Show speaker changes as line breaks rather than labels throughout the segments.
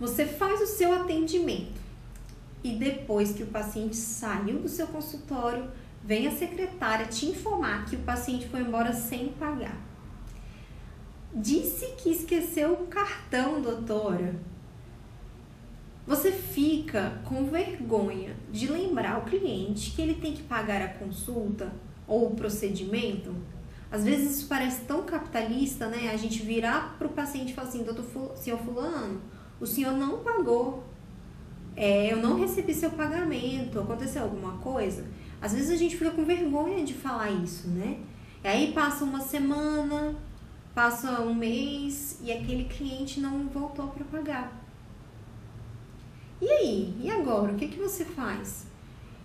Você faz o seu atendimento e depois que o paciente saiu do seu consultório, vem a secretária te informar que o paciente foi embora sem pagar. Disse que esqueceu o cartão, doutora. Você fica com vergonha de lembrar o cliente que ele tem que pagar a consulta ou o procedimento? Às vezes isso parece tão capitalista, né? A gente virar para o paciente e falar assim, doutor, senhor fulano, o senhor não pagou, é, eu não recebi seu pagamento, aconteceu alguma coisa? Às vezes a gente fica com vergonha de falar isso, né? E aí passa uma semana, passa um mês e aquele cliente não voltou para pagar. E aí? E agora? O que, que você faz?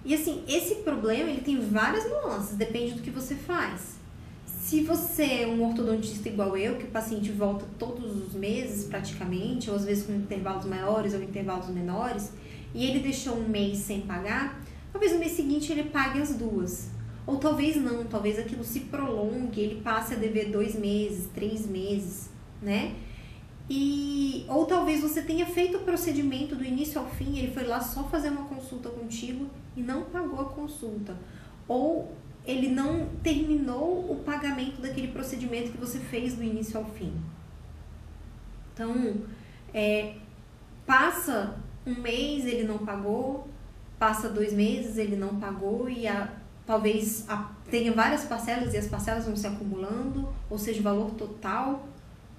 E assim, esse problema ele tem várias nuances, depende do que você faz. Se você é um ortodontista igual eu, que o paciente volta todos os meses praticamente, ou às vezes com intervalos maiores ou intervalos menores, e ele deixou um mês sem pagar, talvez no mês seguinte ele pague as duas. Ou talvez não, talvez aquilo se prolongue, ele passe a dever dois meses, três meses, né? E, ou talvez você tenha feito o procedimento do início ao fim, ele foi lá só fazer uma consulta contigo e não pagou a consulta. Ou ele não terminou o pagamento daquele procedimento que você fez do início ao fim. Então, é, passa um mês, ele não pagou, passa dois meses, ele não pagou e a, talvez a, tenha várias parcelas e as parcelas vão se acumulando, ou seja, o valor total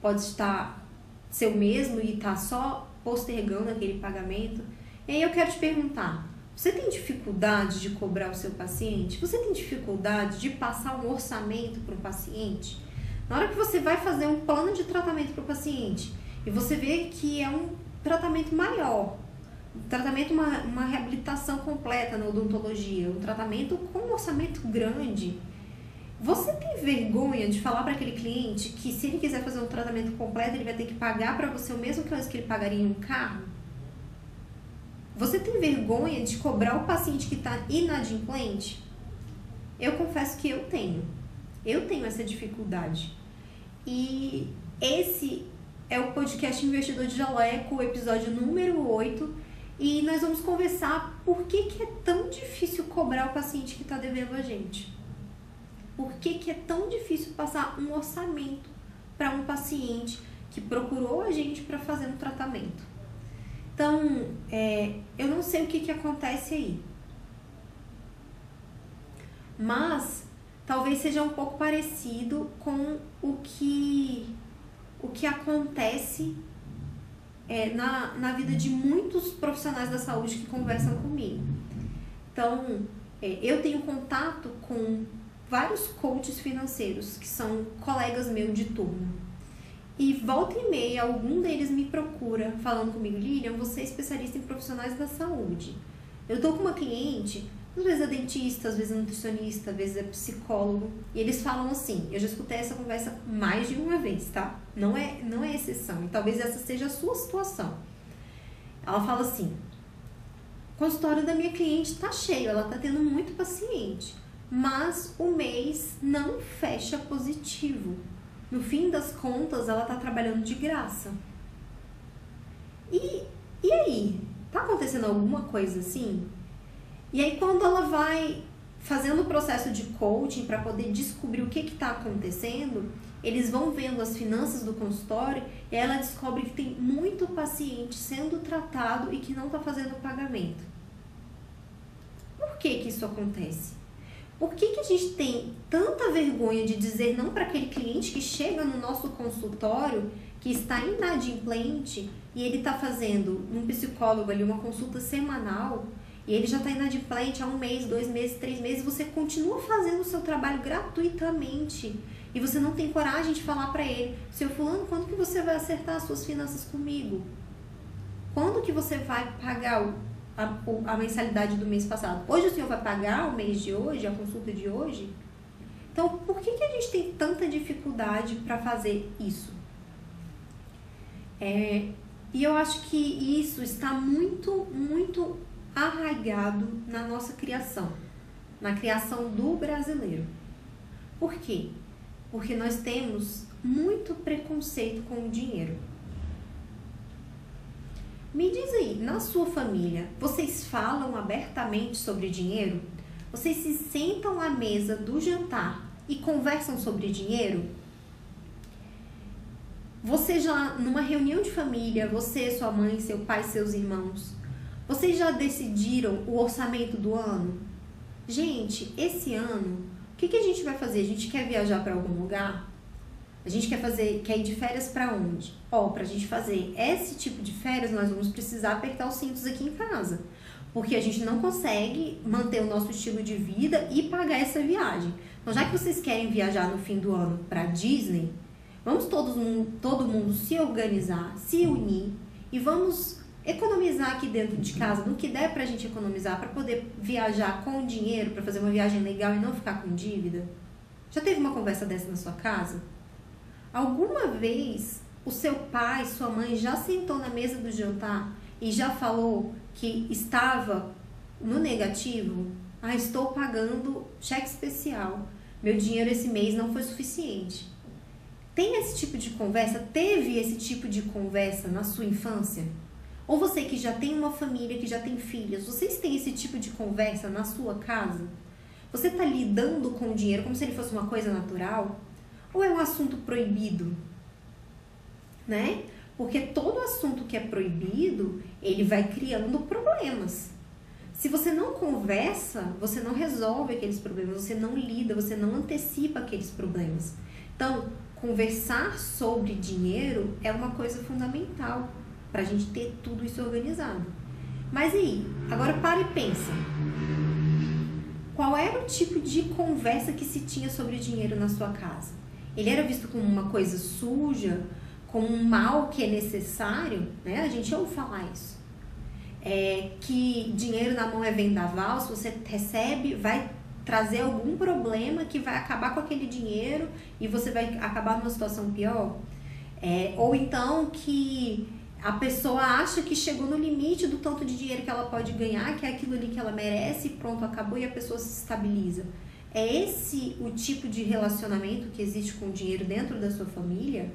pode estar ser o mesmo e tá só postergando aquele pagamento. E aí eu quero te perguntar: você tem dificuldade de cobrar o seu paciente? Você tem dificuldade de passar um orçamento para o paciente? Na hora que você vai fazer um plano de tratamento para o paciente e você vê que é um tratamento maior, um tratamento, uma, uma reabilitação completa na odontologia, um tratamento com um orçamento grande, você tem vergonha de falar para aquele cliente que se ele quiser fazer um tratamento completo, ele vai ter que pagar para você o mesmo que ele pagaria em um carro? Você tem vergonha de cobrar o paciente que está inadimplente? Eu confesso que eu tenho. Eu tenho essa dificuldade. E esse é o podcast Investidor de Jaleco, episódio número 8. E nós vamos conversar por que, que é tão difícil cobrar o paciente que está devendo a gente. Por que, que é tão difícil passar um orçamento para um paciente que procurou a gente para fazer um tratamento? Então, é, eu não sei o que, que acontece aí. Mas talvez seja um pouco parecido com o que, o que acontece é, na, na vida de muitos profissionais da saúde que conversam comigo. Então, é, eu tenho contato com vários coaches financeiros que são colegas meus de turma. E volta e meia, algum deles me procura falando comigo, Lilian, você é especialista em profissionais da saúde. Eu tô com uma cliente, às vezes é dentista, às vezes é nutricionista, às vezes é psicólogo, e eles falam assim, eu já escutei essa conversa mais de uma vez, tá? Não é, não é exceção, e talvez essa seja a sua situação. Ela fala assim, o consultório da minha cliente tá cheio, ela tá tendo muito paciente mas o mês não fecha positivo. No fim das contas, ela está trabalhando de graça. E, e aí? Tá acontecendo alguma coisa assim? E aí, quando ela vai fazendo o processo de coaching para poder descobrir o que está acontecendo, eles vão vendo as finanças do consultório e ela descobre que tem muito paciente sendo tratado e que não está fazendo pagamento. Por que, que isso acontece? Por que, que a gente tem tanta vergonha de dizer não para aquele cliente que chega no nosso consultório, que está inadimplente e ele está fazendo um psicólogo ali uma consulta semanal e ele já está inadimplente há um mês, dois meses, três meses, você continua fazendo o seu trabalho gratuitamente e você não tem coragem de falar para ele, seu fulano, quando que você vai acertar as suas finanças comigo? Quando que você vai pagar o a, a mensalidade do mês passado. Hoje o senhor vai pagar o mês de hoje, a consulta de hoje? Então, por que, que a gente tem tanta dificuldade para fazer isso? É, e eu acho que isso está muito, muito arraigado na nossa criação, na criação do brasileiro. Por quê? Porque nós temos muito preconceito com o dinheiro. Me diz aí, na sua família, vocês falam abertamente sobre dinheiro? Vocês se sentam à mesa do jantar e conversam sobre dinheiro? Você já, numa reunião de família, você, sua mãe, seu pai, seus irmãos, vocês já decidiram o orçamento do ano? Gente, esse ano, o que, que a gente vai fazer? A gente quer viajar para algum lugar? A gente quer fazer, quer ir de férias para onde? Ó, pra gente fazer esse tipo de férias, nós vamos precisar apertar os cintos aqui em casa. Porque a gente não consegue manter o nosso estilo de vida e pagar essa viagem. Então, já que vocês querem viajar no fim do ano para Disney, Vamos todos, todo mundo se organizar, se unir e vamos economizar aqui dentro de casa no que der pra gente economizar para poder viajar com dinheiro, para fazer uma viagem legal e não ficar com dívida? Já teve uma conversa dessa na sua casa? Alguma vez o seu pai, sua mãe já sentou na mesa do jantar e já falou que estava no negativo? Ah, estou pagando cheque especial. Meu dinheiro esse mês não foi suficiente. Tem esse tipo de conversa? Teve esse tipo de conversa na sua infância? Ou você que já tem uma família, que já tem filhos, vocês têm esse tipo de conversa na sua casa? Você está lidando com o dinheiro como se ele fosse uma coisa natural? Ou é um assunto proibido? Né? Porque todo assunto que é proibido, ele vai criando problemas. Se você não conversa, você não resolve aqueles problemas, você não lida, você não antecipa aqueles problemas. Então, conversar sobre dinheiro é uma coisa fundamental para a gente ter tudo isso organizado. Mas aí, agora para e pensa. Qual era o tipo de conversa que se tinha sobre dinheiro na sua casa? Ele era visto como uma coisa suja, como um mal que é necessário, né? A gente ouve falar isso. É, que dinheiro na mão é vendaval, se você recebe, vai trazer algum problema que vai acabar com aquele dinheiro e você vai acabar numa situação pior. É, ou então que a pessoa acha que chegou no limite do tanto de dinheiro que ela pode ganhar, que é aquilo ali que ela merece, pronto, acabou e a pessoa se estabiliza. É esse o tipo de relacionamento que existe com o dinheiro dentro da sua família?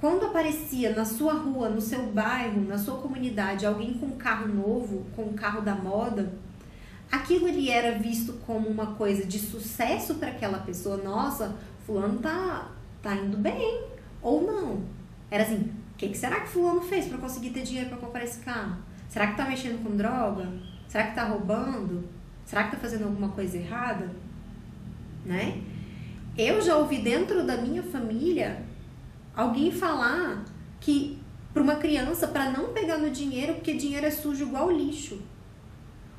Quando aparecia na sua rua, no seu bairro, na sua comunidade, alguém com um carro novo, com um carro da moda, aquilo ele era visto como uma coisa de sucesso para aquela pessoa. Nossa, fulano tá, tá indo bem. Ou não. Era assim, o que, que será que fulano fez para conseguir ter dinheiro para comprar esse carro? Será que tá mexendo com droga? Será que tá roubando? Será que tá fazendo alguma coisa errada? Né? Eu já ouvi dentro da minha família alguém falar que para uma criança para não pegar no dinheiro porque dinheiro é sujo igual lixo.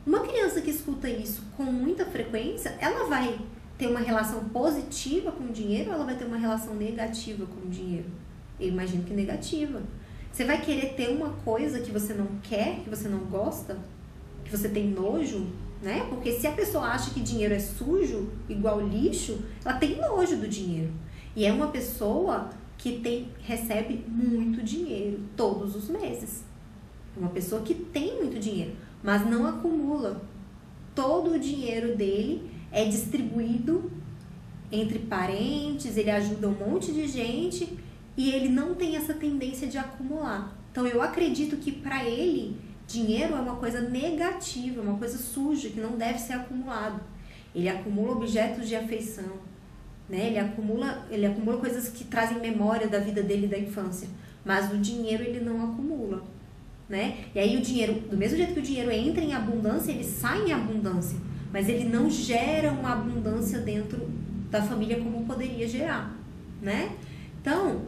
Uma criança que escuta isso com muita frequência, ela vai ter uma relação positiva com o dinheiro ou ela vai ter uma relação negativa com o dinheiro? Eu imagino que negativa. Você vai querer ter uma coisa que você não quer, que você não gosta, que você tem nojo, né? Porque se a pessoa acha que dinheiro é sujo, igual lixo, ela tem nojo do dinheiro. E é uma pessoa que tem, recebe muito dinheiro todos os meses. Uma pessoa que tem muito dinheiro mas não acumula. Todo o dinheiro dele é distribuído entre parentes, ele ajuda um monte de gente e ele não tem essa tendência de acumular. Então eu acredito que para ele dinheiro é uma coisa negativa, uma coisa suja que não deve ser acumulado. Ele acumula objetos de afeição, né? Ele acumula, ele acumula coisas que trazem memória da vida dele da infância, mas o dinheiro ele não acumula né? E aí o dinheiro, do mesmo jeito que o dinheiro entra em abundância, ele sai em abundância, mas ele não gera uma abundância dentro da família como poderia gerar, né? Então,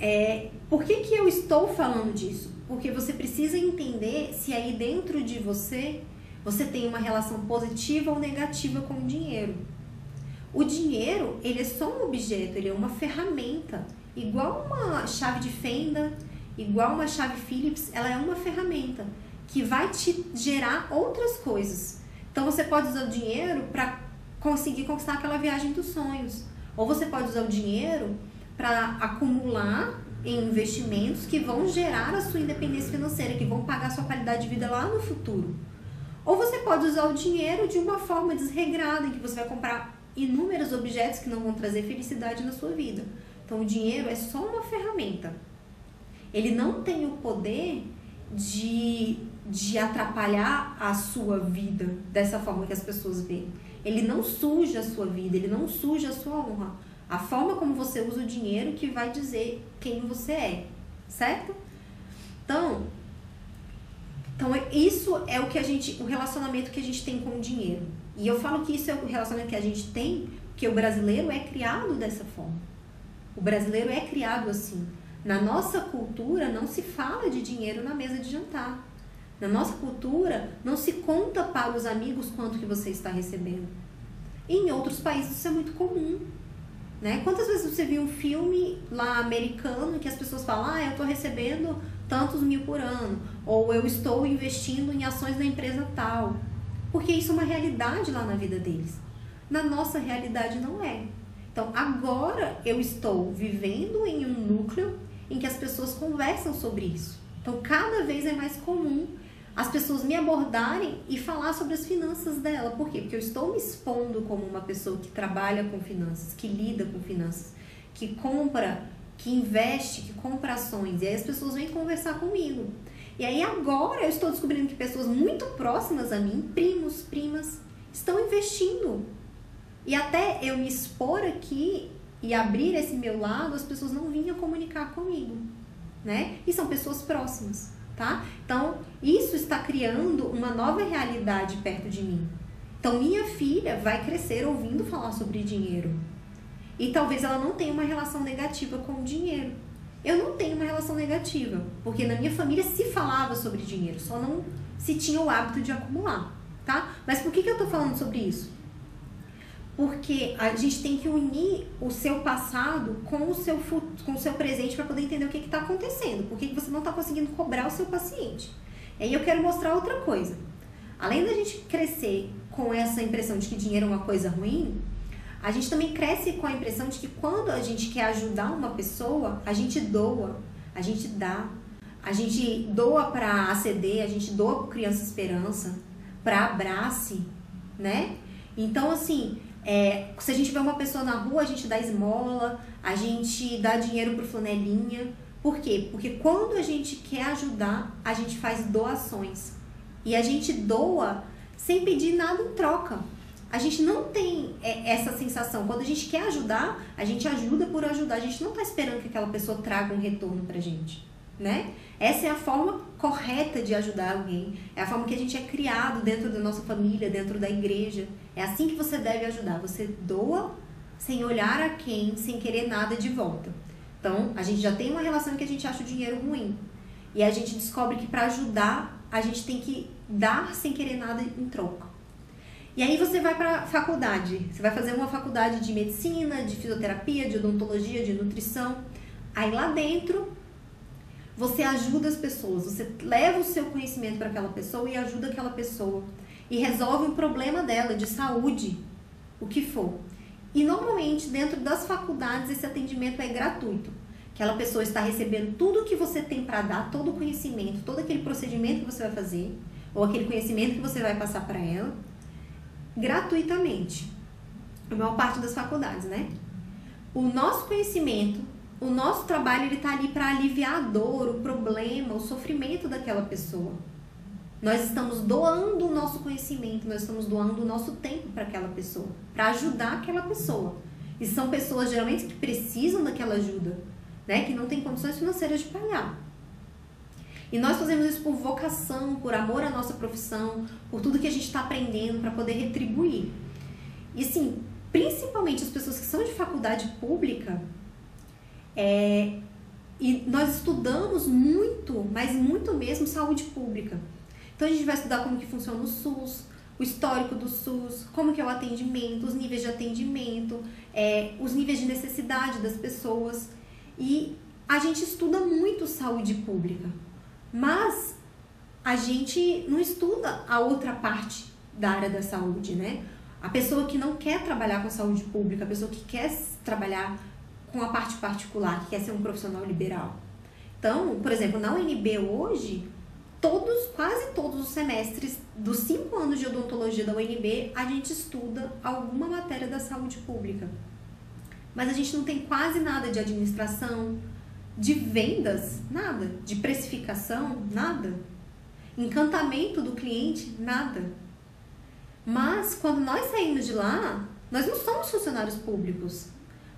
é, por que, que eu estou falando disso? Porque você precisa entender se aí dentro de você você tem uma relação positiva ou negativa com o dinheiro. O dinheiro, ele é só um objeto, ele é uma ferramenta, igual uma chave de fenda, igual uma chave Phillips, ela é uma ferramenta que vai te gerar outras coisas. Então você pode usar o dinheiro para conseguir conquistar aquela viagem dos sonhos, ou você pode usar o dinheiro para acumular em investimentos que vão gerar a sua independência financeira, que vão pagar a sua qualidade de vida lá no futuro. Ou você pode usar o dinheiro de uma forma desregrada, em que você vai comprar inúmeros objetos que não vão trazer felicidade na sua vida. Então, o dinheiro é só uma ferramenta. ele não tem o poder de, de atrapalhar a sua vida dessa forma que as pessoas veem. Ele não suja a sua vida, ele não suja a sua honra. A forma como você usa o dinheiro que vai dizer quem você é, certo? Então, então isso é o que a gente, o relacionamento que a gente tem com o dinheiro. E eu falo que isso é o relacionamento que a gente tem, porque o brasileiro é criado dessa forma. O brasileiro é criado assim. Na nossa cultura não se fala de dinheiro na mesa de jantar. Na nossa cultura não se conta para os amigos quanto que você está recebendo. E em outros países isso é muito comum. Né? Quantas vezes você viu um filme lá americano que as pessoas falam, ah, eu estou recebendo tantos mil por ano, ou eu estou investindo em ações da empresa tal. Porque isso é uma realidade lá na vida deles. Na nossa realidade não é. Então, agora eu estou vivendo em um núcleo em que as pessoas conversam sobre isso. Então, cada vez é mais comum as pessoas me abordarem e falar sobre as finanças dela. Por quê? Porque eu estou me expondo como uma pessoa que trabalha com finanças, que lida com finanças, que compra, que investe, que compra ações. E aí as pessoas vêm conversar comigo. E aí agora eu estou descobrindo que pessoas muito próximas a mim, primos, primas, estão investindo. E até eu me expor aqui e abrir esse meu lado, as pessoas não vinham comunicar comigo, né? E são pessoas próximas, tá? Então, isso está criando uma nova realidade perto de mim. Então, minha filha vai crescer ouvindo falar sobre dinheiro. E talvez ela não tenha uma relação negativa com o dinheiro. Eu não tenho uma relação negativa, porque na minha família se falava sobre dinheiro, só não se tinha o hábito de acumular, tá? Mas por que, que eu tô falando sobre isso? Porque a gente tem que unir o seu passado com o seu, com o seu presente para poder entender o que está acontecendo, por que, você não está conseguindo cobrar o seu paciente. E aí eu quero mostrar outra coisa. Além da gente crescer com essa impressão de que dinheiro é uma coisa ruim, a gente também cresce com a impressão de que quando a gente quer ajudar uma pessoa, a gente doa, a gente dá, a gente doa para ACD, a gente doa para Criança Esperança, para Abrace, né? Então, assim, é, se a gente vê uma pessoa na rua, a gente dá esmola, a gente dá dinheiro pro flanelinha. Por quê? Porque quando a gente quer ajudar, a gente faz doações. E a gente doa sem pedir nada em troca a gente não tem é, essa sensação. Quando a gente quer ajudar, a gente ajuda por ajudar. A gente não está esperando que aquela pessoa traga um retorno pra gente, né? Essa é a forma correta de ajudar alguém. É a forma que a gente é criado dentro da nossa família, dentro da igreja. É assim que você deve ajudar. Você doa sem olhar a quem, sem querer nada de volta. Então, a gente já tem uma relação que a gente acha o dinheiro ruim. E a gente descobre que para ajudar, a gente tem que dar sem querer nada em troca. E aí você vai para faculdade. Você vai fazer uma faculdade de medicina, de fisioterapia, de odontologia, de nutrição. Aí lá dentro você ajuda as pessoas, você leva o seu conhecimento para aquela pessoa e ajuda aquela pessoa e resolve um problema dela de saúde, o que for. E normalmente dentro das faculdades esse atendimento é gratuito. Aquela pessoa está recebendo tudo que você tem para dar, todo o conhecimento, todo aquele procedimento que você vai fazer, ou aquele conhecimento que você vai passar para ela gratuitamente. A maior parte das faculdades, né? O nosso conhecimento, o nosso trabalho, ele tá ali para aliviar a dor, o problema, o sofrimento daquela pessoa. Nós estamos doando o nosso conhecimento, nós estamos doando o nosso tempo para aquela pessoa, para ajudar aquela pessoa. E são pessoas geralmente que precisam daquela ajuda, né? Que não têm condições financeiras de pagar. E nós fazemos isso por vocação, por amor à nossa profissão, por tudo que a gente está aprendendo para poder retribuir. E assim, principalmente as pessoas que são de faculdade pública, é, e nós estudamos muito, mas muito mesmo, saúde pública. Então a gente vai estudar como que funciona o SUS, o histórico do SUS, como que é o atendimento, os níveis de atendimento, é, os níveis de necessidade das pessoas. E a gente estuda muito saúde pública. Mas a gente não estuda a outra parte da área da saúde, né? A pessoa que não quer trabalhar com saúde pública, a pessoa que quer trabalhar com a parte particular, que quer ser um profissional liberal. Então, por exemplo, na UNB hoje, todos, quase todos os semestres dos cinco anos de odontologia da UNB, a gente estuda alguma matéria da saúde pública. Mas a gente não tem quase nada de administração, De vendas, nada. De precificação, nada. Encantamento do cliente, nada. Mas quando nós saímos de lá, nós não somos funcionários públicos.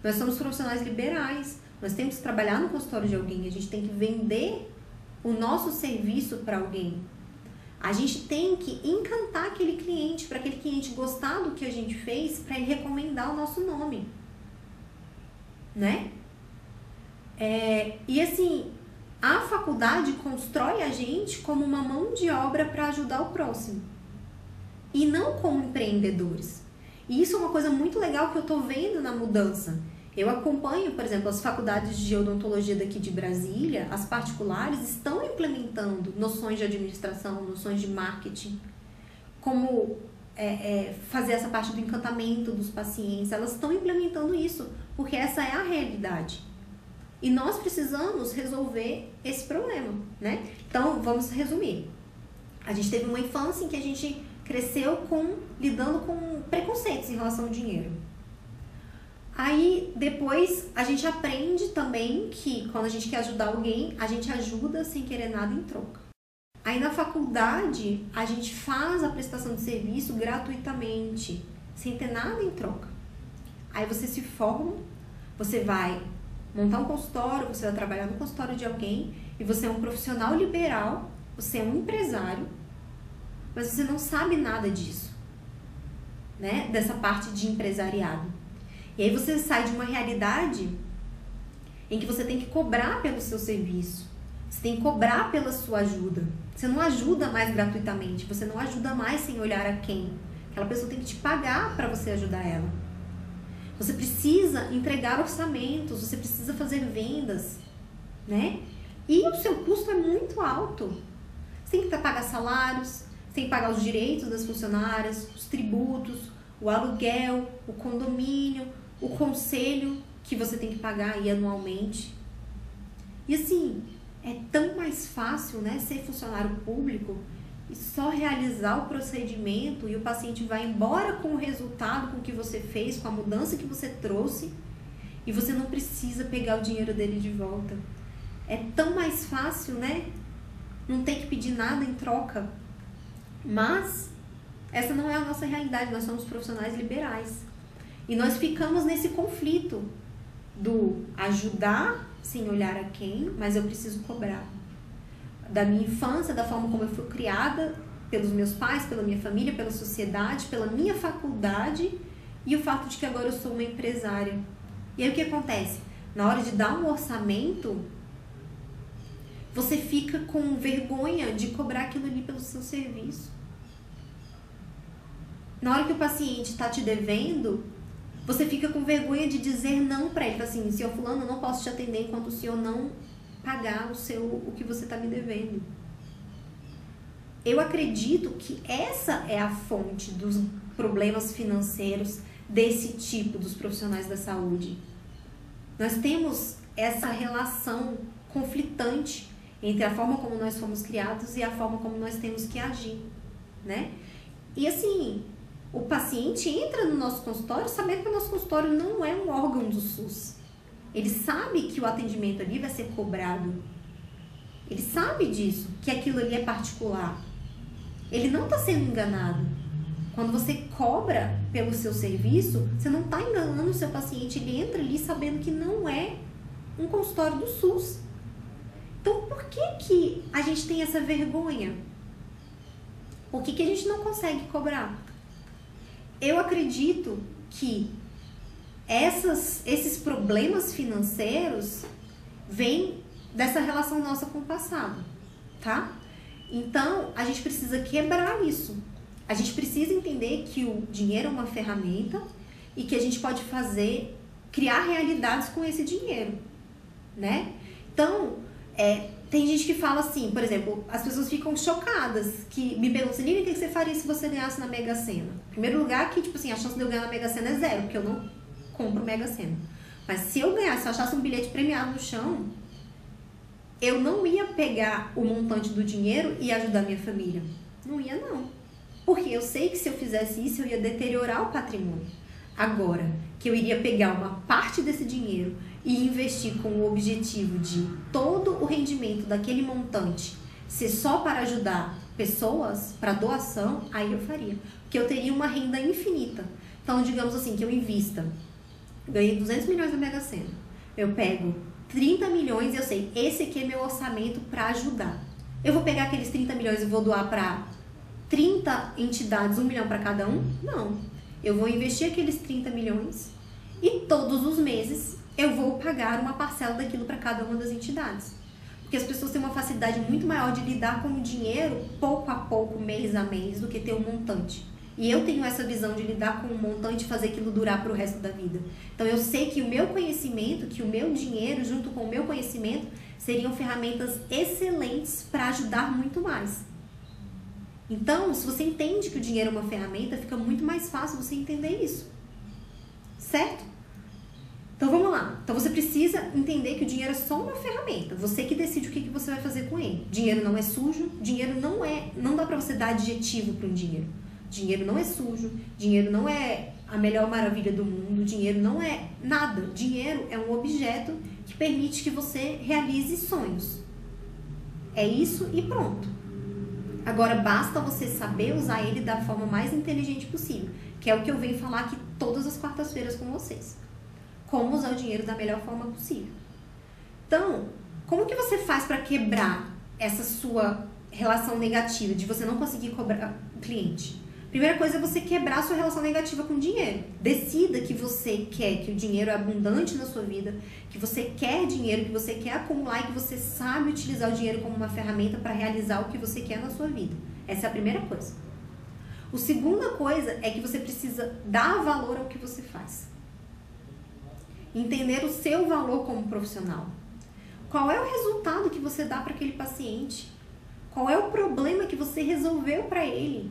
Nós somos profissionais liberais. Nós temos que trabalhar no consultório de alguém. A gente tem que vender o nosso serviço para alguém. A gente tem que encantar aquele cliente, para aquele cliente gostar do que a gente fez, para ele recomendar o nosso nome. Né? É, e assim, a faculdade constrói a gente como uma mão de obra para ajudar o próximo. E não como empreendedores. E isso é uma coisa muito legal que eu tô vendo na mudança. Eu acompanho, por exemplo, as faculdades de odontologia daqui de Brasília, as particulares estão implementando noções de administração, noções de marketing, como é, é, fazer essa parte do encantamento dos pacientes. Elas estão implementando isso, porque essa é a realidade. E nós precisamos resolver esse problema, né? Então, vamos resumir. A gente teve uma infância em que a gente cresceu com lidando com preconceitos em relação ao dinheiro. Aí depois a gente aprende também que quando a gente quer ajudar alguém, a gente ajuda sem querer nada em troca. Aí na faculdade a gente faz a prestação de serviço gratuitamente, sem ter nada em troca. Aí você se forma, você vai montar um consultório, você vai trabalhar no consultório de alguém e você é um profissional liberal, você é um empresário, mas você não sabe nada disso, né? Dessa parte de empresariado. E aí você sai de uma realidade em que você tem que cobrar pelo seu serviço. Você tem que cobrar pela sua ajuda. Você não ajuda mais gratuitamente, você não ajuda mais sem olhar a quem. Aquela pessoa tem que te pagar para você ajudar ela. Você precisa entregar orçamentos, você precisa fazer vendas, né? E o seu custo é muito alto. Você tem que pagar salários, você tem que pagar os direitos das funcionárias, os tributos, o aluguel, o condomínio, o conselho que você tem que pagar aí anualmente. E assim, é tão mais fácil, né, ser funcionário público e só realizar o procedimento e o paciente vai embora com o resultado com o que você fez, com a mudança que você trouxe, e você não precisa pegar o dinheiro dele de volta. É tão mais fácil, né? Não tem que pedir nada em troca. Mas essa não é a nossa realidade, nós somos profissionais liberais. E nós ficamos nesse conflito do ajudar sem olhar a quem, mas eu preciso cobrar. Da minha infância, da forma como eu fui criada pelos meus pais, pela minha família, pela sociedade, pela minha faculdade e o fato de que agora eu sou uma empresária. E aí o que acontece? Na hora de dar um orçamento, você fica com vergonha de cobrar aquilo ali pelo seu serviço. Na hora que o paciente está te devendo, você fica com vergonha de dizer não para ele. Assim, senhor fulano, eu não posso te atender enquanto o senhor não pagar o seu o que você está me devendo. Eu acredito que essa é a fonte dos problemas financeiros desse tipo dos profissionais da saúde. Nós temos essa relação conflitante entre a forma como nós fomos criados e a forma como nós temos que agir, né? E assim, o paciente entra no nosso consultório sabendo que o nosso consultório não é um órgão do SUS. Ele sabe que o atendimento ali vai ser cobrado. Ele sabe disso, que aquilo ali é particular. Ele não está sendo enganado. Quando você cobra pelo seu serviço, você não está enganando o seu paciente. Ele entra ali sabendo que não é um consultório do SUS. Então, por que, que a gente tem essa vergonha? Por que, que a gente não consegue cobrar? Eu acredito que essas, esses problemas financeiros vêm dessa relação nossa com o passado, tá? Então, a gente precisa quebrar isso. A gente precisa entender que o dinheiro é uma ferramenta e que a gente pode fazer, criar realidades com esse dinheiro, né? Então, é, tem gente que fala assim, por exemplo, as pessoas ficam chocadas, que me perguntam, Lívia, o que você faria se você ganhasse na Mega Sena? Em primeiro lugar, que, tipo assim, a chance de eu ganhar na Mega Sena é zero, porque eu não compro Mega Sena. Mas se eu ganhasse, se eu achasse um bilhete premiado no chão, eu não ia pegar o montante do dinheiro e ajudar minha família. Não ia, não. Porque eu sei que se eu fizesse isso, eu ia deteriorar o patrimônio. Agora, que eu iria pegar uma parte desse dinheiro e investir com o objetivo de todo o rendimento daquele montante ser só para ajudar pessoas, para doação, aí eu faria. Porque eu teria uma renda infinita. Então, digamos assim, que eu invista, ganhei 200 milhões na Mega Sena. Eu pego 30 milhões e eu sei, esse aqui é meu orçamento para ajudar. Eu vou pegar aqueles 30 milhões e vou doar para 30 entidades, um milhão para cada um? Não. Eu vou investir aqueles 30 milhões e todos os meses eu vou pagar uma parcela daquilo para cada uma das entidades. Porque as pessoas têm uma facilidade muito maior de lidar com o dinheiro pouco a pouco, mês a mês, do que ter um montante. E eu tenho essa visão de lidar com um montante e fazer aquilo durar para o resto da vida. Então eu sei que o meu conhecimento, que o meu dinheiro, junto com o meu conhecimento, seriam ferramentas excelentes para ajudar muito mais. Então, se você entende que o dinheiro é uma ferramenta, fica muito mais fácil você entender isso. Certo? Então vamos lá. Então você precisa entender que o dinheiro é só uma ferramenta. Você que decide o que, que você vai fazer com ele. Dinheiro não é sujo, dinheiro não é. Não dá para você dar adjetivo para um dinheiro. Dinheiro não é sujo, dinheiro não é a melhor maravilha do mundo, dinheiro não é nada. Dinheiro é um objeto que permite que você realize sonhos. É isso e pronto. Agora basta você saber usar ele da forma mais inteligente possível, que é o que eu venho falar aqui todas as quartas-feiras com vocês como usar o dinheiro da melhor forma possível. Então, como que você faz para quebrar essa sua relação negativa de você não conseguir cobrar o cliente? Primeira coisa é você quebrar a sua relação negativa com o dinheiro. Decida que você quer que o dinheiro é abundante na sua vida, que você quer dinheiro, que você quer acumular e que você sabe utilizar o dinheiro como uma ferramenta para realizar o que você quer na sua vida. Essa é a primeira coisa. A segunda coisa é que você precisa dar valor ao que você faz entender o seu valor como profissional. Qual é o resultado que você dá para aquele paciente? Qual é o problema que você resolveu para ele?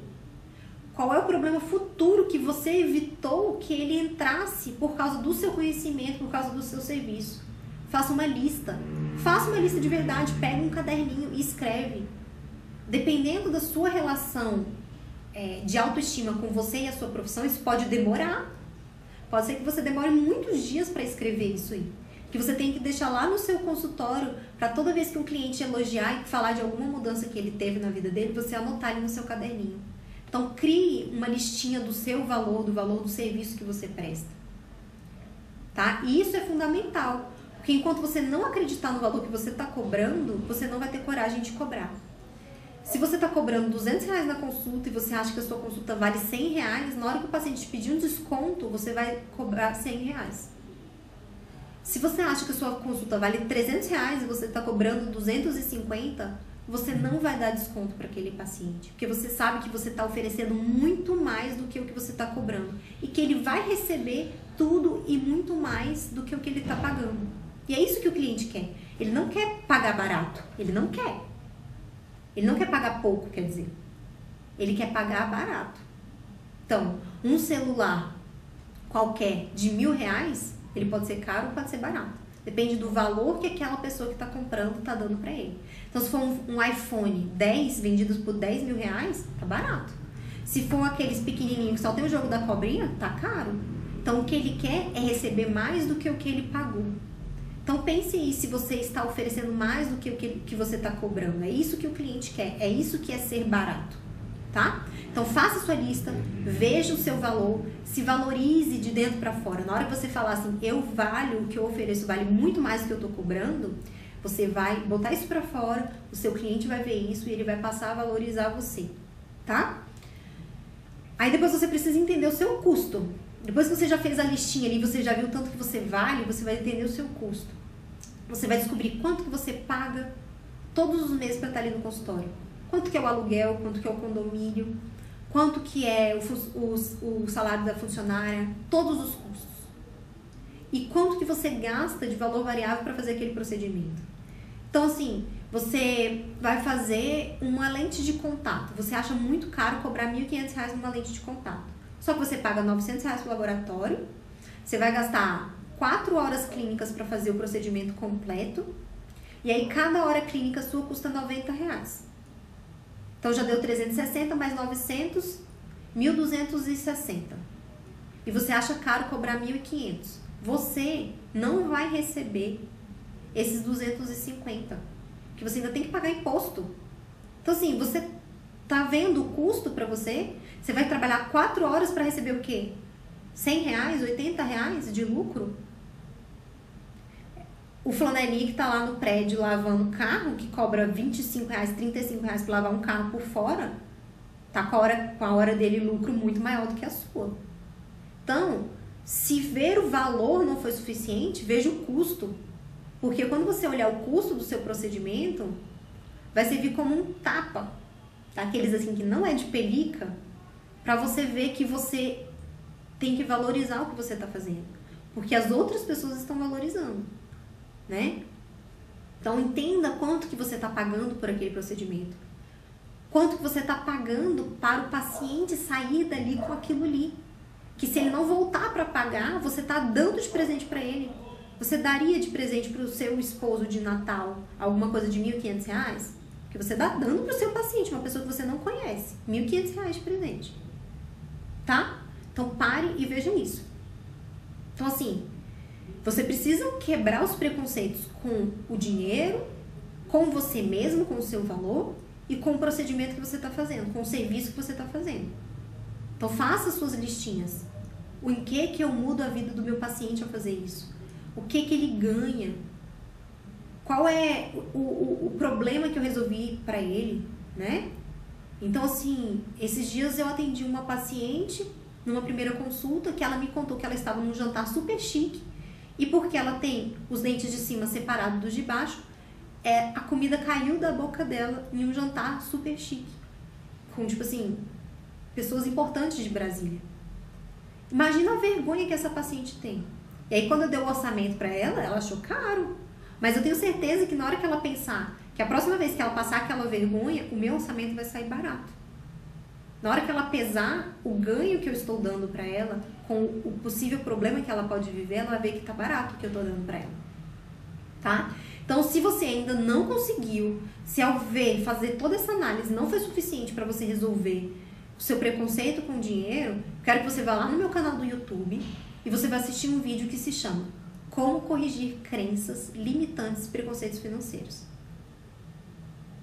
Qual é o problema futuro que você evitou que ele entrasse por causa do seu conhecimento, por causa do seu serviço? Faça uma lista. Faça uma lista de verdade, pega um caderninho e escreve. Dependendo da sua relação é, de autoestima com você e a sua profissão, isso pode demorar. Pode ser que você demore muitos dias para escrever isso aí. Que você tem que deixar lá no seu consultório para toda vez que um cliente elogiar e falar de alguma mudança que ele teve na vida dele, você anotar ali no seu caderninho. Então, crie uma listinha do seu valor, do valor do serviço que você presta. Tá? E isso é fundamental. Porque enquanto você não acreditar no valor que você está cobrando, você não vai ter coragem de cobrar. Se você está cobrando 200 reais na consulta e você acha que a sua consulta vale 100 reais, na hora que o paciente te pedir um desconto, você vai cobrar 100 reais. Se você acha que a sua consulta vale 300 reais e você está cobrando 250, você não vai dar desconto para aquele paciente, porque você sabe que você está oferecendo muito mais do que o que você está cobrando e que ele vai receber tudo e muito mais do que o que ele está pagando. E é isso que o cliente quer. Ele não quer pagar barato, ele não quer. Ele não quer pagar pouco, quer dizer. Ele quer pagar barato. Então, um celular qualquer de mil reais, ele pode ser caro ou pode ser barato. Depende do valor que aquela pessoa que está comprando está dando para ele. Então, se for um, um, iPhone 10 vendidos por 10 mil reais, tá barato. Se for aqueles pequenininhos que só tem o jogo da cobrinha, tá caro. Então, o que ele quer é receber mais do que o que ele pagou. Então pense aí se você está oferecendo mais do que o que, que você está cobrando. É isso que o cliente quer, é isso que é ser barato, tá? Então faça sua lista, veja o seu valor, se valorize de dentro para fora. Na hora que você falar assim, eu valho o que eu ofereço, vale muito mais do que eu estou cobrando, você vai botar isso para fora, o seu cliente vai ver isso e ele vai passar a valorizar você, tá? Aí depois você precisa entender o seu custo. Depois que você já fez a listinha ali, você já viu tanto que você vale, você vai entender o seu custo. Você vai descobrir quanto que você paga todos os meses para estar ali no consultório. Quanto que é o aluguel, quanto que é o condomínio, quanto que é o, o, o salário da funcionária, todos os custos. E quanto que você gasta de valor variável para fazer aquele procedimento. Então, assim, você vai fazer uma lente de contato. Você acha muito caro cobrar R$ 1.500 numa lente de contato. Só que você paga 900 reais pro laboratório, você vai gastar 4 horas clínicas para fazer o procedimento completo, e aí cada hora clínica sua custa 90 reais. Então já deu 360 mais 900, 1.260. E você acha caro cobrar 1.500. você não vai receber esses 250, que você ainda tem que pagar imposto. Então, assim, você tá vendo o custo para você? Você vai trabalhar 4 horas para receber o quê? 100 reais, 80 reais de lucro? O flanelinha que tá lá no prédio lavando carro, que cobra 25 reais, 35 reais para lavar um carro por fora, tá com a, hora, com a hora dele lucro muito maior do que a sua. Então, se ver o valor não foi suficiente, veja o custo. Porque quando você olhar o custo do seu procedimento, vai servir como um tapa, daqueles assim que não é de pelica, para você ver que você tem que valorizar o que você está fazendo. Porque as outras pessoas estão valorizando, né? Então entenda quanto que você está pagando por aquele procedimento. Quanto que você está pagando para o paciente sair dali com aquilo ali. Que se ele não voltar para pagar, você está dando de presente para ele. Você daria de presente para o seu esposo de Natal alguma coisa de R$ 1.500? Que você está dando para o seu paciente, uma pessoa que você não conhece. R$ 1.500 de presente. Tá? Então pare e veja isso. Então assim, você precisa quebrar os preconceitos com o dinheiro, com você mesmo, com o seu valor e com o procedimento que você está fazendo, com o serviço que você está fazendo. Então faça suas listinhas. O em que que eu mudo a vida do meu paciente ao fazer isso? O que que ele ganha? Qual é o, o, o problema que eu resolvi para ele, né? Então, assim, esses dias eu atendi uma paciente numa primeira consulta que ela me contou que ela estava num jantar super chique e porque ela tem os dentes de cima separados dos de baixo, é, a comida caiu da boca dela em um jantar super chique. Com, tipo assim, pessoas importantes de Brasília. Imagina a vergonha que essa paciente tem. E aí, quando eu dei o orçamento para ela, ela achou caro. Mas eu tenho certeza que na hora que ela pensar que a próxima vez que ela passar aquela vergonha, o meu orçamento vai sair barato. Na hora que ela pesar o ganho que eu estou dando para ela com o possível problema que ela pode viver, ela vai ver que tá barato o que eu estou dando para ela. Tá? Então, se você ainda não conseguiu, se ao ver, fazer toda essa análise não foi suficiente para você resolver o seu preconceito com o dinheiro, quero que você vá lá no meu canal do YouTube e você vai assistir um vídeo que se chama Como corrigir crenças limitantes e preconceitos financeiros.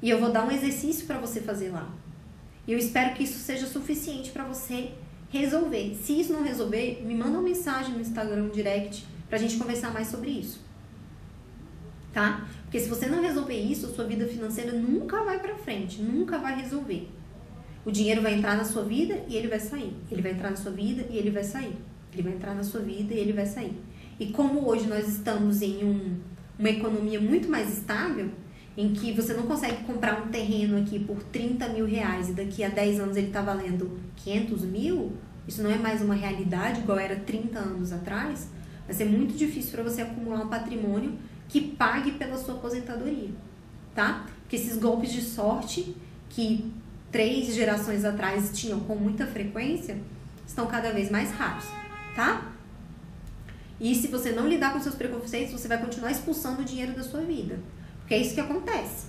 E eu vou dar um exercício para você fazer lá. E eu espero que isso seja suficiente para você resolver. Se isso não resolver, me manda uma mensagem no Instagram direct pra gente conversar mais sobre isso. Tá? Porque se você não resolver isso, a sua vida financeira nunca vai para frente, nunca vai resolver. O dinheiro vai entrar na sua vida e ele vai sair. Ele vai entrar na sua vida e ele vai sair. Ele vai entrar na sua vida e ele vai sair. E como hoje nós estamos em um, uma economia muito mais estável, em que você não consegue comprar um terreno aqui por 30 mil reais e daqui a 10 anos ele está valendo 500 mil, isso não é mais uma realidade igual era 30 anos atrás, vai ser muito difícil para você acumular um patrimônio que pague pela sua aposentadoria, tá? Porque esses golpes de sorte que três gerações atrás tinham com muita frequência estão cada vez mais raros, tá? E se você não lidar com seus preconceitos, você vai continuar expulsando o dinheiro da sua vida. Porque é isso que acontece.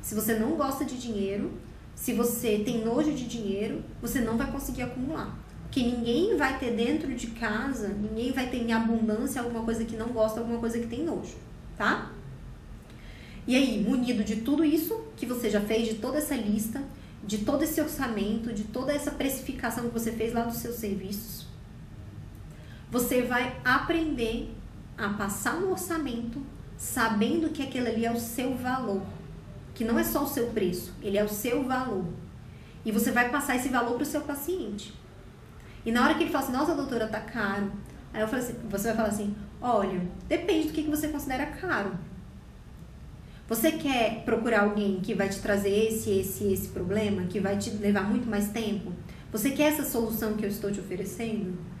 Se você não gosta de dinheiro, se você tem nojo de dinheiro, você não vai conseguir acumular. Porque ninguém vai ter dentro de casa, ninguém vai ter em abundância alguma coisa que não gosta, alguma coisa que tem nojo, tá? E aí, munido de tudo isso que você já fez, de toda essa lista, de todo esse orçamento, de toda essa precificação que você fez lá dos seus serviços, você vai aprender a passar um orçamento sabendo que aquele ali é o seu valor, que não é só o seu preço, ele é o seu valor. E você vai passar esse valor para o seu paciente. E na hora que ele fala assim, nossa doutora, tá caro. Aí eu falo assim, você vai falar assim, olha, depende do que você considera caro. Você quer procurar alguém que vai te trazer esse, esse, esse problema, que vai te levar muito mais tempo? Você quer essa solução que eu estou te oferecendo?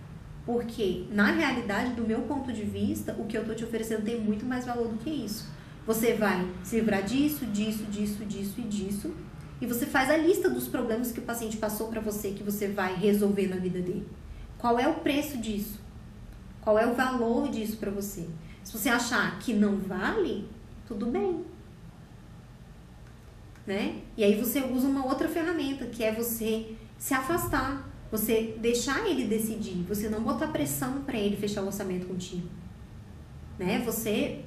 Porque, na realidade, do meu ponto de vista, o que eu estou te oferecendo tem muito mais valor do que isso. Você vai se livrar disso, disso, disso, disso e disso. E você faz a lista dos problemas que o paciente passou para você que você vai resolver na vida dele. Qual é o preço disso? Qual é o valor disso para você? Se você achar que não vale, tudo bem. Né? E aí você usa uma outra ferramenta, que é você se afastar você deixar ele decidir, você não botar pressão para ele fechar o orçamento contigo. né? Você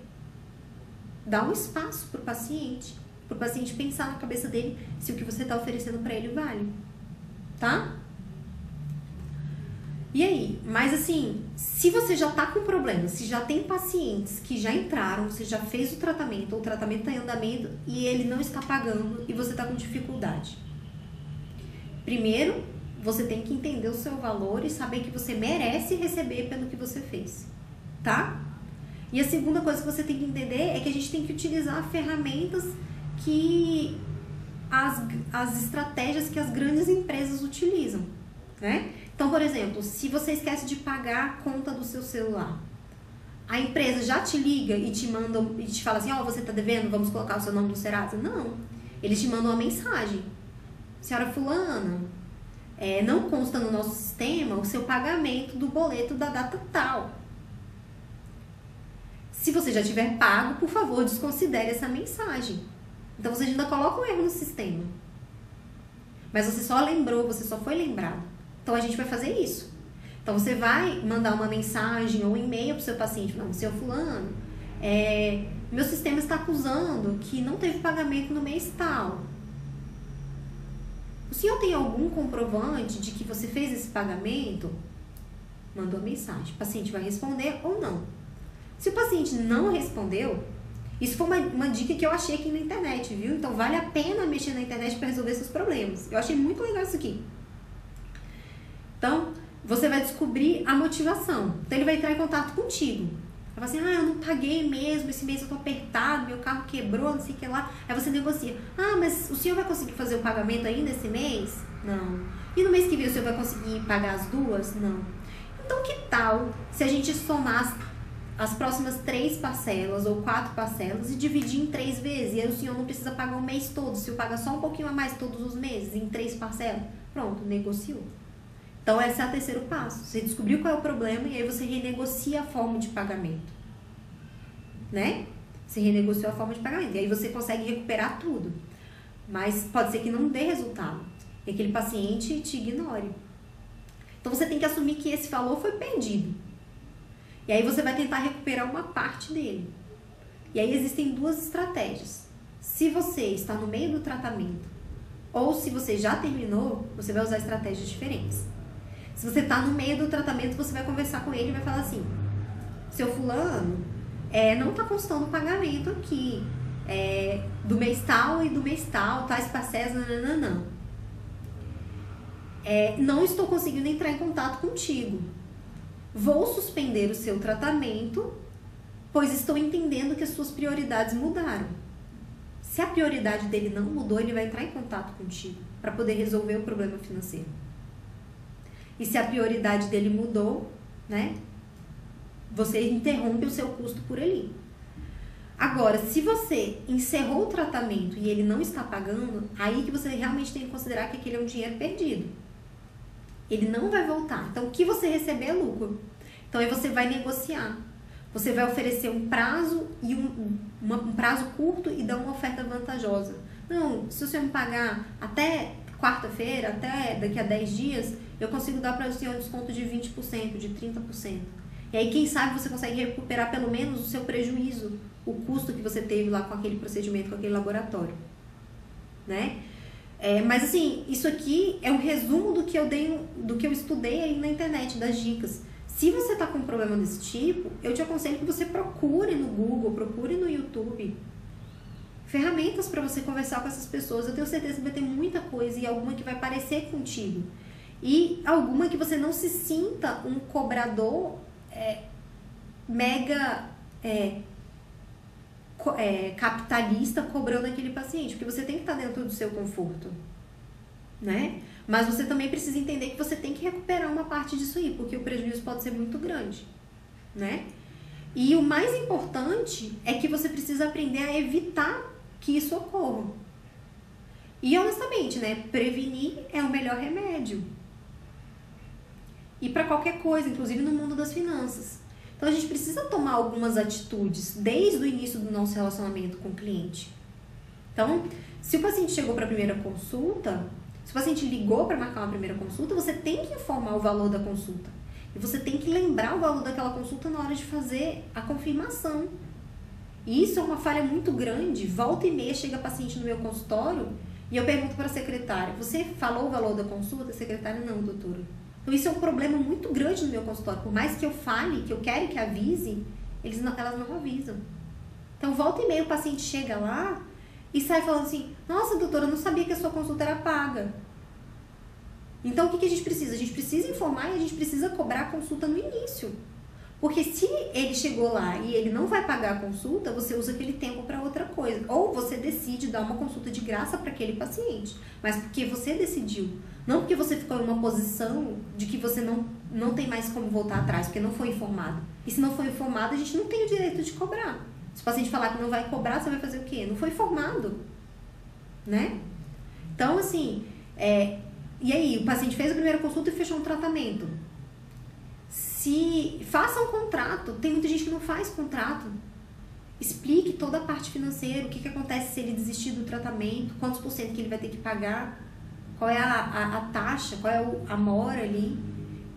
dá um espaço para o paciente, para o paciente pensar na cabeça dele se o que você está oferecendo para ele vale, tá? E aí? Mas assim, se você já tá com problema, se já tem pacientes que já entraram, você já fez o tratamento, ou o tratamento tá em andamento e ele não está pagando e você tá com dificuldade. Primeiro, você tem que entender o seu valor e saber que você merece receber pelo que você fez, tá? E a segunda coisa que você tem que entender é que a gente tem que utilizar ferramentas que as, as estratégias que as grandes empresas utilizam, né? Então, por exemplo, se você esquece de pagar a conta do seu celular, a empresa já te liga e te manda e te fala assim, ó, oh, você tá devendo, vamos colocar o seu nome no Serasa? Não. Eles te mandam uma mensagem. Senhora fulana, é, não consta no nosso sistema o seu pagamento do boleto da data tal. Se você já tiver pago, por favor, desconsidere essa mensagem. Então você ainda coloca um erro no sistema. Mas você só lembrou, você só foi lembrado. Então a gente vai fazer isso. Então você vai mandar uma mensagem ou um e-mail para o seu paciente, falando, seu fulano, é, meu sistema está acusando que não teve pagamento no mês tal. O senhor tem algum comprovante de que você fez esse pagamento? Mandou mensagem. O paciente vai responder ou não. Se o paciente não respondeu, isso foi uma, uma dica que eu achei aqui na internet, viu? Então vale a pena mexer na internet para resolver seus problemas. Eu achei muito legal isso aqui. Então, você vai descobrir a motivação. Então, ele vai entrar em contato contigo. Vai falar assim, ah, eu não paguei mesmo, esse mês eu tô apertado, meu carro quebrou, não sei o que lá. Aí você negocia, ah, mas o senhor vai conseguir fazer o pagamento ainda esse mês? Não. E no mês que vem o senhor vai conseguir pagar as duas? Não. Então, que tal se a gente somar as, as próximas três parcelas ou quatro parcelas e dividir em três vezes? E aí o senhor não precisa pagar o mês todo, se o paga só um pouquinho a mais todos os meses, em três parcelas. Pronto, negociou. Então, esse é o terceiro passo. Você descobriu qual é o problema e aí você renegocia a forma de pagamento. Né? Você renegociou a forma de pagamento. E aí você consegue recuperar tudo. Mas pode ser que não dê resultado. E aquele paciente te ignore. Então, você tem que assumir que esse valor foi perdido. E aí você vai tentar recuperar uma parte dele. E aí existem duas estratégias. Se você está no meio do tratamento ou se você já terminou, você vai usar estratégias diferentes. Se você está no meio do tratamento, você vai conversar com ele e vai falar assim: seu fulano, é, não está constando pagamento aqui. É, do mês tal e do mês tal, tais parcelas, não. É, não estou conseguindo entrar em contato contigo. Vou suspender o seu tratamento, pois estou entendendo que as suas prioridades mudaram. Se a prioridade dele não mudou, ele vai entrar em contato contigo para poder resolver o problema financeiro. E se a prioridade dele mudou, né? Você interrompe o seu custo por ali. Agora, se você encerrou o tratamento e ele não está pagando, aí que você realmente tem que considerar que aquele é um dinheiro perdido. Ele não vai voltar. Então, o que você receber é lucro. Então, aí você vai negociar. Você vai oferecer um prazo e um, um prazo curto e dar uma oferta vantajosa. Não, se o senhor me pagar até quarta-feira, até daqui a 10 dias, eu consigo dar para senhor um desconto de 20%, de 30%. E aí, quem sabe você consegue recuperar pelo menos o seu prejuízo, o custo que você teve lá com aquele procedimento, com aquele laboratório. Né? É, mas assim, isso aqui é um resumo do que eu dei, do que eu estudei aí na internet, das dicas. Se você está com um problema desse tipo, eu te aconselho que você procure no Google, procure no YouTube ferramentas para você conversar com essas pessoas. Eu tenho certeza que vai ter muita coisa e alguma que vai parecer contigo e alguma que você não se sinta um cobrador é, mega é, co, é, capitalista cobrando aquele paciente, porque você tem que estar dentro do seu conforto, né? Mas você também precisa entender que você tem que recuperar uma parte disso aí, porque o prejuízo pode ser muito grande, né? E o mais importante é que você precisa aprender a evitar que isso ocorra. E honestamente, né, prevenir é o melhor remédio e para qualquer coisa, inclusive no mundo das finanças. Então a gente precisa tomar algumas atitudes desde o início do nosso relacionamento com o cliente. Então, se o paciente chegou para a primeira consulta, se o paciente ligou para marcar uma primeira consulta, você tem que informar o valor da consulta. E você tem que lembrar o valor daquela consulta na hora de fazer a confirmação. E isso é uma falha muito grande. Volta e meia chega paciente no meu consultório e eu pergunto para a secretária: Você falou o valor da consulta? A secretária: Não, doutora. Então, isso é um problema muito grande no meu consultório. Por mais que eu fale, que eu quero que avise, eles não, elas não avisam. Então, volta e meia o paciente chega lá e sai falando assim: Nossa, doutora, eu não sabia que a sua consulta era paga. Então, o que, que a gente precisa? A gente precisa informar e a gente precisa cobrar a consulta no início. Porque se ele chegou lá e ele não vai pagar a consulta, você usa aquele tempo para outra coisa. Ou você decide dar uma consulta de graça para aquele paciente. Mas porque você decidiu. Não porque você ficou em uma posição de que você não, não tem mais como voltar atrás, porque não foi informado. E se não foi informado, a gente não tem o direito de cobrar. Se o paciente falar que não vai cobrar, você vai fazer o quê? Não foi informado. Né? Então, assim, é, e aí, o paciente fez a primeira consulta e fechou um tratamento. Se faça um contrato, tem muita gente que não faz contrato. Explique toda a parte financeira, o que, que acontece se ele desistir do tratamento, quantos por cento que ele vai ter que pagar, qual é a, a, a taxa, qual é o, a mora ali,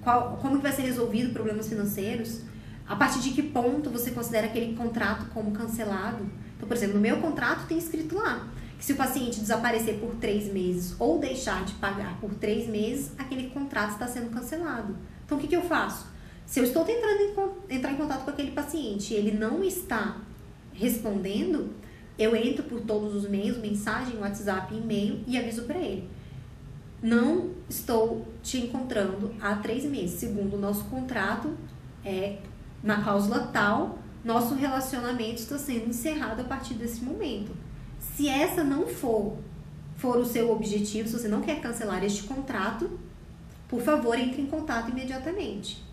qual, como que vai ser resolvido problemas financeiros, a partir de que ponto você considera aquele contrato como cancelado. Então, por exemplo, no meu contrato tem escrito lá, que se o paciente desaparecer por três meses ou deixar de pagar por três meses, aquele contrato está sendo cancelado. Então, o que, que eu faço? Se eu estou tentando entrar em contato com aquele paciente e ele não está respondendo, eu entro por todos os meios, mensagem, WhatsApp, e-mail e aviso para ele. Não estou te encontrando há três meses. Segundo o nosso contrato, é na cláusula tal, nosso relacionamento está sendo encerrado a partir desse momento. Se essa não for, for o seu objetivo, se você não quer cancelar este contrato, por favor, entre em contato imediatamente.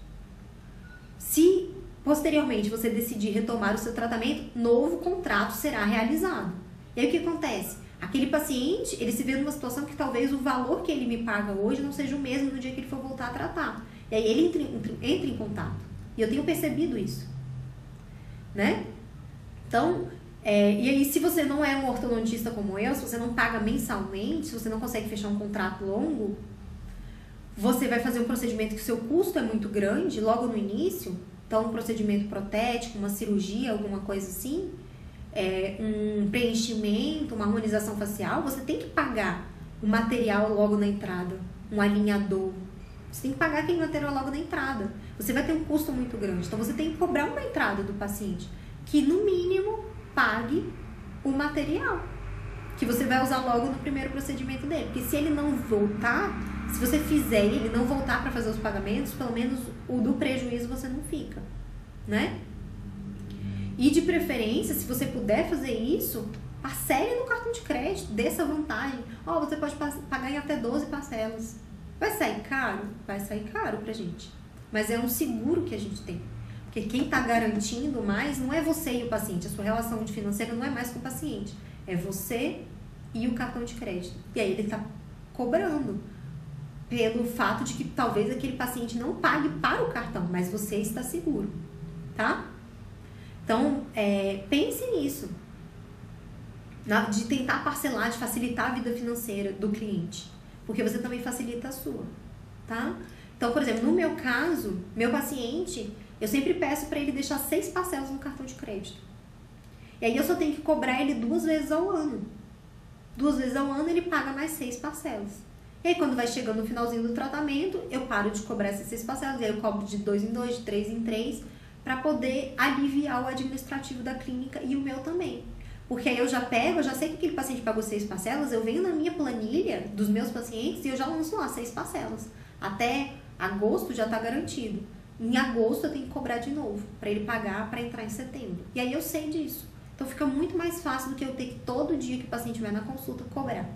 Se posteriormente você decidir retomar o seu tratamento, novo contrato será realizado. E aí o que acontece? Aquele paciente, ele se vê numa situação que talvez o valor que ele me paga hoje não seja o mesmo no dia que ele for voltar a tratar. E aí ele entra, entra, entra em contato. E eu tenho percebido isso. Né? Então, é, e aí, se você não é um ortodontista como eu, se você não paga mensalmente, se você não consegue fechar um contrato longo, você vai fazer um procedimento que o seu custo é muito grande logo no início, então um procedimento protético, uma cirurgia, alguma coisa assim, é, um preenchimento, uma harmonização facial, você tem que pagar o material logo na entrada, um alinhador. Você tem que pagar aquele material logo na entrada. Você vai ter um custo muito grande. Então você tem que cobrar uma entrada do paciente, que no mínimo pague o material que você vai usar logo no primeiro procedimento dele. Porque se ele não voltar, se você fizer e ele não voltar para fazer os pagamentos, pelo menos o do prejuízo você não fica, né? E de preferência, se você puder fazer isso, parcele no cartão de crédito, dê essa vantagem. Ó, oh, você pode pagar em até 12 parcelas. Vai sair caro? Vai sair caro pra gente. Mas é um seguro que a gente tem. Porque quem está garantindo mais não é você e o paciente. A sua relação financeira não é mais com o paciente. É você e o cartão de crédito. E aí ele está cobrando pelo fato de que talvez aquele paciente não pague para o cartão, mas você está seguro, tá? Então, é, pense nisso. de tentar parcelar, de facilitar a vida financeira do cliente. Porque você também facilita a sua, tá? Então, por exemplo, no meu caso, meu paciente, eu sempre peço para ele deixar seis parcelas no cartão de crédito. E aí eu só tenho que cobrar ele duas vezes ao ano. Duas vezes ao ano ele paga mais seis parcelas. E aí quando vai chegando no finalzinho do tratamento, eu paro de cobrar essas seis parcelas. E aí eu cobro de dois em dois, de três em três, para poder aliviar o administrativo da clínica e o meu também. Porque aí eu já pego, eu já sei que aquele paciente pagou seis parcelas, eu venho na minha planilha dos meus pacientes e eu já lanço lá seis parcelas. Até agosto já está garantido. Em agosto eu tenho que cobrar de novo para ele pagar para entrar em setembro. E aí eu sei disso. Então fica muito mais fácil do que eu ter que todo dia que o paciente vai na consulta cobrar.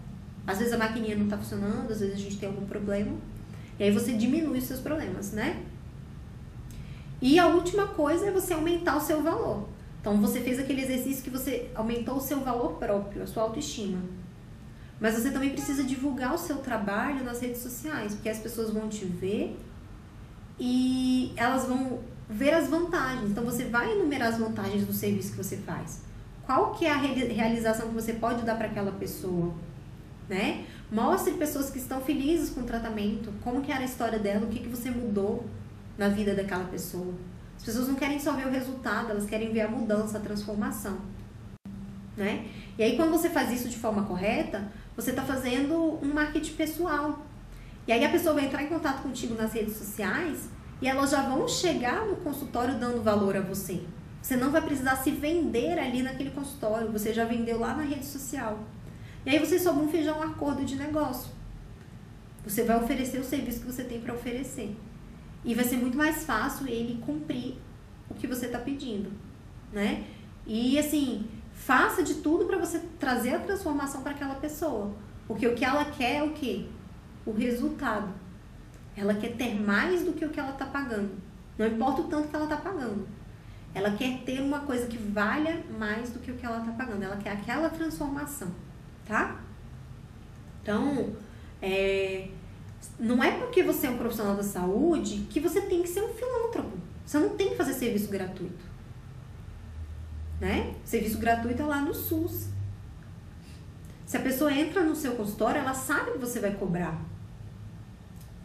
Às vezes a maquininha não está funcionando, às vezes a gente tem algum problema. E aí você diminui os seus problemas, né? E a última coisa é você aumentar o seu valor. Então você fez aquele exercício que você aumentou o seu valor próprio, a sua autoestima. Mas você também precisa divulgar o seu trabalho nas redes sociais, porque as pessoas vão te ver e elas vão ver as vantagens. Então você vai enumerar as vantagens do serviço que você faz. Qual que é a realização que você pode dar para aquela pessoa, né? Mostre pessoas que estão felizes com o tratamento, como que era a história dela, o que que você mudou, na vida daquela pessoa. As pessoas não querem só ver o resultado, elas querem ver a mudança, a transformação. Né? E aí, quando você faz isso de forma correta, você está fazendo um marketing pessoal. E aí a pessoa vai entrar em contato contigo nas redes sociais e elas já vão chegar no consultório dando valor a você. Você não vai precisar se vender ali naquele consultório, você já vendeu lá na rede social. E aí vocês só vão fechar um acordo de negócio. Você vai oferecer o serviço que você tem para oferecer. E vai ser muito mais fácil ele cumprir o que você está pedindo, né? E assim, faça de tudo para você trazer a transformação para aquela pessoa. Porque o que ela quer é o quê? O resultado. Ela quer ter mais do que o que ela está pagando. Não importa o tanto que ela está pagando. Ela quer ter uma coisa que valha mais do que o que ela está pagando. Ela quer aquela transformação, tá? Então, é, não é porque você é um profissional da saúde que você tem que ser um filântropo. Você não tem que fazer serviço gratuito. Né? Serviço gratuito é lá no SUS. Se a pessoa entra no seu consultório, ela sabe que você vai cobrar.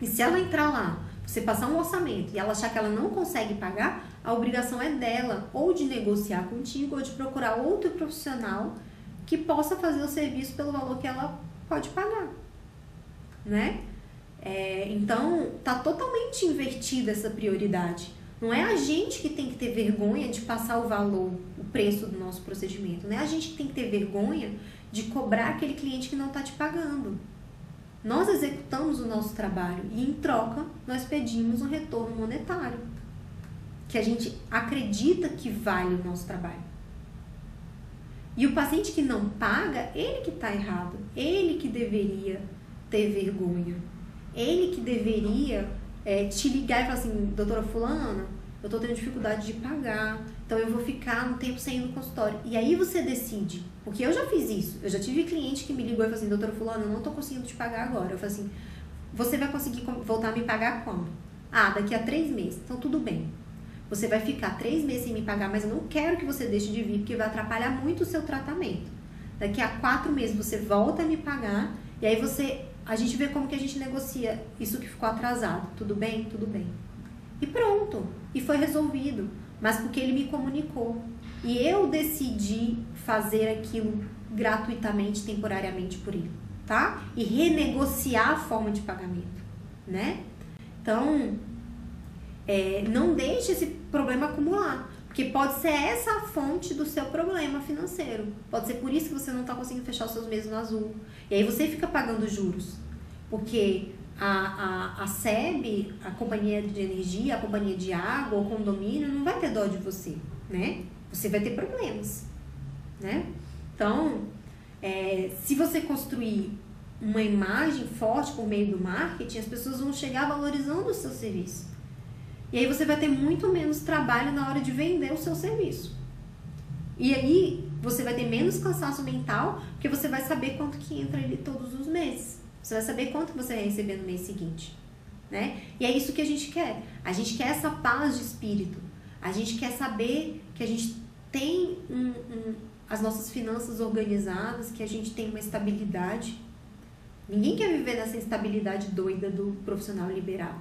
E se ela entrar lá, você passar um orçamento e ela achar que ela não consegue pagar, a obrigação é dela ou de negociar contigo ou de procurar outro profissional que possa fazer o serviço pelo valor que ela pode pagar, né? É, então, tá totalmente invertida essa prioridade. Não é a gente que tem que ter vergonha de passar o valor, o preço do nosso procedimento. Não é a gente que tem que ter vergonha de cobrar aquele cliente que não está te pagando. Nós executamos o nosso trabalho e, em troca, nós pedimos um retorno monetário. Que a gente acredita que vale o nosso trabalho. E o paciente que não paga, ele que está errado. Ele que deveria ter vergonha ele que deveria é, te ligar e falar assim, doutora fulana, eu tô tendo dificuldade de pagar, então eu vou ficar um tempo sem ir no consultório. E aí você decide, porque eu já fiz isso, eu já tive cliente que me ligou e falou assim, doutora fulana, eu não tô conseguindo te pagar agora. Eu falei assim, você vai conseguir voltar a me pagar quando? Ah, daqui a três meses. Então tudo bem. Você vai ficar três meses sem me pagar, mas eu não quero que você deixe de vir, porque vai atrapalhar muito o seu tratamento. Daqui a quatro meses você volta a me pagar, e aí você a gente vê como que a gente negocia isso que ficou atrasado. Tudo bem? Tudo bem. E pronto. E foi resolvido. Mas porque ele me comunicou. E eu decidi fazer aquilo gratuitamente, temporariamente por ele, tá? E renegociar a forma de pagamento, né? Então, é, não deixe esse problema acumular. Porque pode ser essa a fonte do seu problema financeiro. Pode ser por isso que você não está conseguindo fechar os seus meses no azul. E aí você fica pagando juros. Porque a, a, a SEB, a companhia de energia, a companhia de água, o condomínio, não vai ter dó de você, né? Você vai ter problemas, né? Então, é, se você construir uma imagem forte por meio do marketing, as pessoas vão chegar valorizando o seu serviço. E aí você vai ter muito menos trabalho na hora de vender o seu serviço. E aí você vai ter menos cansaço mental, porque você vai saber quanto que entra ali todos os meses. Você vai saber quanto você vai receber no mês seguinte. Né? E é isso que a gente quer. A gente quer essa paz de espírito. A gente quer saber que a gente tem um, um, as nossas finanças organizadas, que a gente tem uma estabilidade. Ninguém quer viver nessa instabilidade doida do profissional liberal,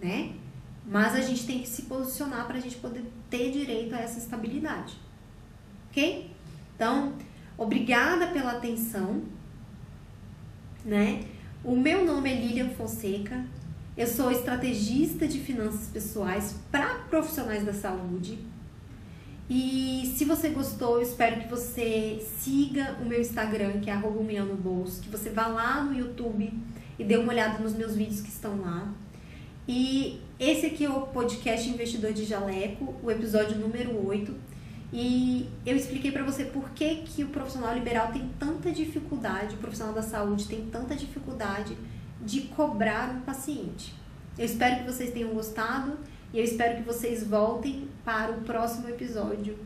né? Mas a gente tem que se posicionar para a gente poder ter direito a essa estabilidade. Ok? Então, obrigada pela atenção. Né? O meu nome é Lilian Fonseca. Eu sou estrategista de finanças pessoais para profissionais da saúde. E se você gostou, eu espero que você siga o meu Instagram, que é arroba Bolso, que você vá lá no YouTube e dê uma olhada nos meus vídeos que estão lá. E esse aqui é o podcast Investidor de Jaleco, o episódio número 8. E eu expliquei para você por que, que o profissional liberal tem tanta dificuldade, o profissional da saúde tem tanta dificuldade de cobrar um paciente. Eu espero que vocês tenham gostado e eu espero que vocês voltem para o próximo episódio